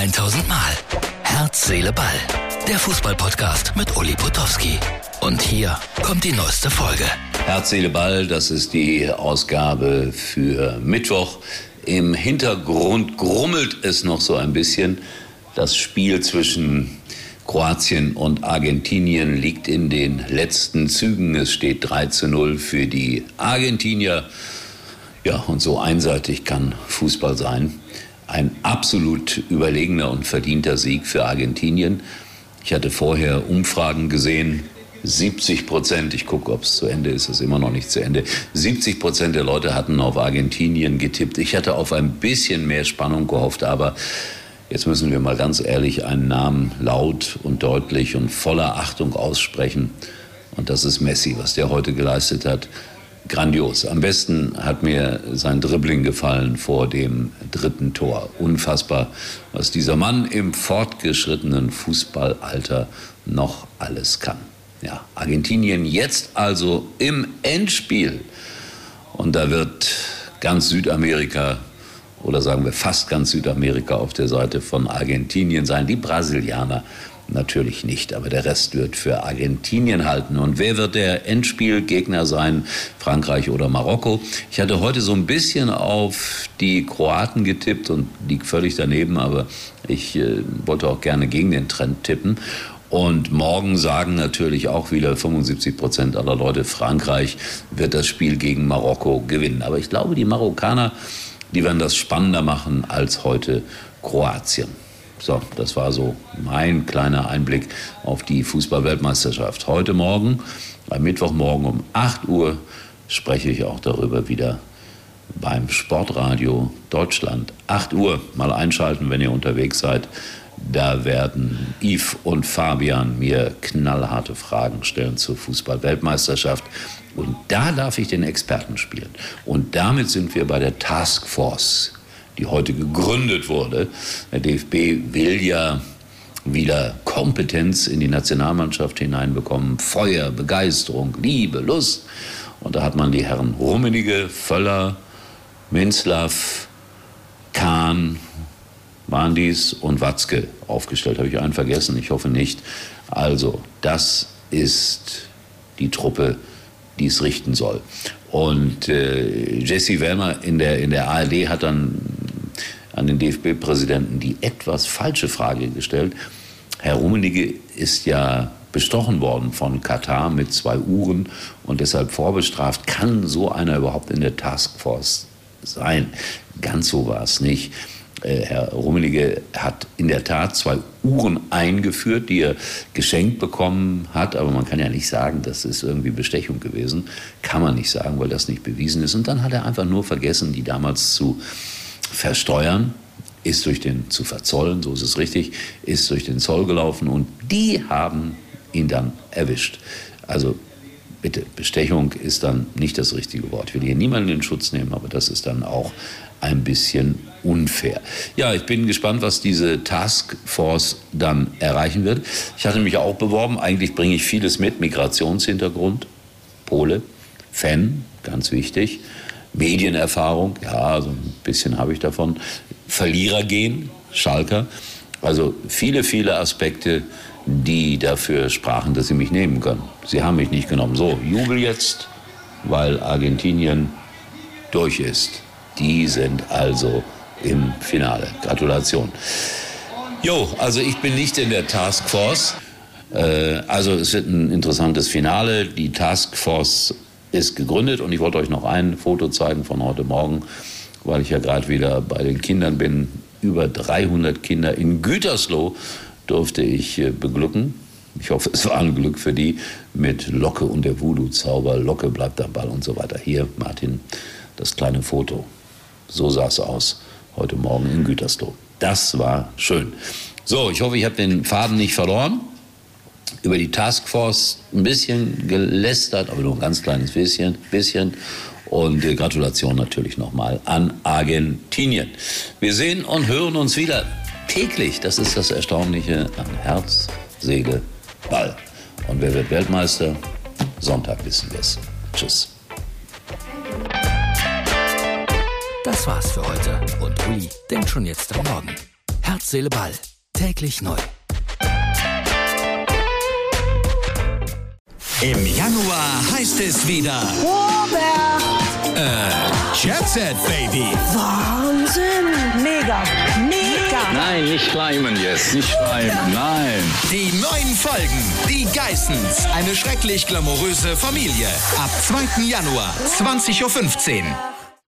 1000 Mal. Herz, Seele, Ball. Der Fußballpodcast mit Uli Potowski. Und hier kommt die neueste Folge. Herz, Seele, Ball, das ist die Ausgabe für Mittwoch. Im Hintergrund grummelt es noch so ein bisschen. Das Spiel zwischen Kroatien und Argentinien liegt in den letzten Zügen. Es steht 3 zu 0 für die Argentinier. Ja, und so einseitig kann Fußball sein. Ein absolut überlegener und verdienter Sieg für Argentinien. Ich hatte vorher Umfragen gesehen. 70 Prozent, ich gucke, ob es zu Ende ist, ist immer noch nicht zu Ende. 70 Prozent der Leute hatten auf Argentinien getippt. Ich hatte auf ein bisschen mehr Spannung gehofft, aber jetzt müssen wir mal ganz ehrlich einen Namen laut und deutlich und voller Achtung aussprechen. Und das ist Messi, was der heute geleistet hat grandios. Am besten hat mir sein Dribbling gefallen vor dem dritten Tor. Unfassbar, was dieser Mann im fortgeschrittenen Fußballalter noch alles kann. Ja, Argentinien jetzt also im Endspiel. Und da wird ganz Südamerika oder sagen wir fast ganz Südamerika auf der Seite von Argentinien sein. Die Brasilianer Natürlich nicht, aber der Rest wird für Argentinien halten. Und wer wird der Endspielgegner sein? Frankreich oder Marokko? Ich hatte heute so ein bisschen auf die Kroaten getippt und liegt völlig daneben, aber ich äh, wollte auch gerne gegen den Trend tippen. Und morgen sagen natürlich auch wieder 75 Prozent aller Leute, Frankreich wird das Spiel gegen Marokko gewinnen. Aber ich glaube, die Marokkaner, die werden das spannender machen als heute Kroatien. So, das war so mein kleiner Einblick auf die Fußballweltmeisterschaft. Heute Morgen, am Mittwochmorgen um 8 Uhr, spreche ich auch darüber wieder beim Sportradio Deutschland. 8 Uhr, mal einschalten, wenn ihr unterwegs seid. Da werden Yves und Fabian mir knallharte Fragen stellen zur Fußballweltmeisterschaft. Und da darf ich den Experten spielen. Und damit sind wir bei der Taskforce die heute gegründet wurde. Der DFB will ja wieder Kompetenz in die Nationalmannschaft hineinbekommen, Feuer, Begeisterung, Liebe, Lust. Und da hat man die Herren Rummenige, Völler, Minzlaff, Kahn, waren dies und Watzke aufgestellt. Habe ich einen vergessen? Ich hoffe nicht. Also, das ist die Truppe, die es richten soll. Und äh, Jesse Werner in der, in der ARD hat dann an den DFB-Präsidenten die etwas falsche Frage gestellt. Herr Rummenigge ist ja bestochen worden von Katar mit zwei Uhren und deshalb vorbestraft. Kann so einer überhaupt in der Taskforce sein? Ganz so war es nicht. Äh, Herr Rummenigge hat in der Tat zwei Uhren eingeführt, die er geschenkt bekommen hat, aber man kann ja nicht sagen, das ist irgendwie Bestechung gewesen. Kann man nicht sagen, weil das nicht bewiesen ist. Und dann hat er einfach nur vergessen, die damals zu versteuern, ist durch den zu verzollen, so ist es richtig, ist durch den Zoll gelaufen und die haben ihn dann erwischt. Also bitte, Bestechung ist dann nicht das richtige Wort. Ich will hier niemanden in Schutz nehmen, aber das ist dann auch ein bisschen unfair. Ja, ich bin gespannt, was diese Taskforce dann erreichen wird. Ich hatte mich auch beworben. Eigentlich bringe ich vieles mit. Migrationshintergrund, Pole, Fan, ganz wichtig. Medienerfahrung, ja, so ein bisschen habe ich davon. Verlierer gehen, Schalker. Also viele, viele Aspekte, die dafür sprachen, dass sie mich nehmen können. Sie haben mich nicht genommen. So, Jubel jetzt, weil Argentinien durch ist. Die sind also im Finale. Gratulation. Jo, also ich bin nicht in der Taskforce. Äh, also es wird ein interessantes Finale. Die Taskforce ist gegründet und ich wollte euch noch ein Foto zeigen von heute Morgen, weil ich ja gerade wieder bei den Kindern bin. Über 300 Kinder in Gütersloh durfte ich äh, beglücken. Ich hoffe, es war ein Glück für die mit Locke und der Voodoo-Zauber. Locke bleibt am Ball und so weiter. Hier, Martin, das kleine Foto. So sah es aus heute Morgen in Gütersloh. Das war schön. So, ich hoffe, ich habe den Faden nicht verloren über die Taskforce ein bisschen gelästert, aber nur ein ganz kleines bisschen. bisschen. Und äh, Gratulation natürlich nochmal an Argentinien. Wir sehen und hören uns wieder täglich. Das ist das Erstaunliche an Herz, Seele, Ball. Und wer wird Weltmeister? Sonntag wissen wir es. Tschüss. Das war's für heute. Und Uli denkt schon jetzt am Morgen. Herz, Seele, Ball. Täglich neu. Im Januar heißt es wieder. Robert! Äh, Jet Set, Baby. Wahnsinn! Mega! Mega! Nein, nicht schleimen jetzt, nicht schleimen, nein. Die neuen Folgen, die Geissens, eine schrecklich glamouröse Familie. Ab 2. Januar, 20.15 Uhr.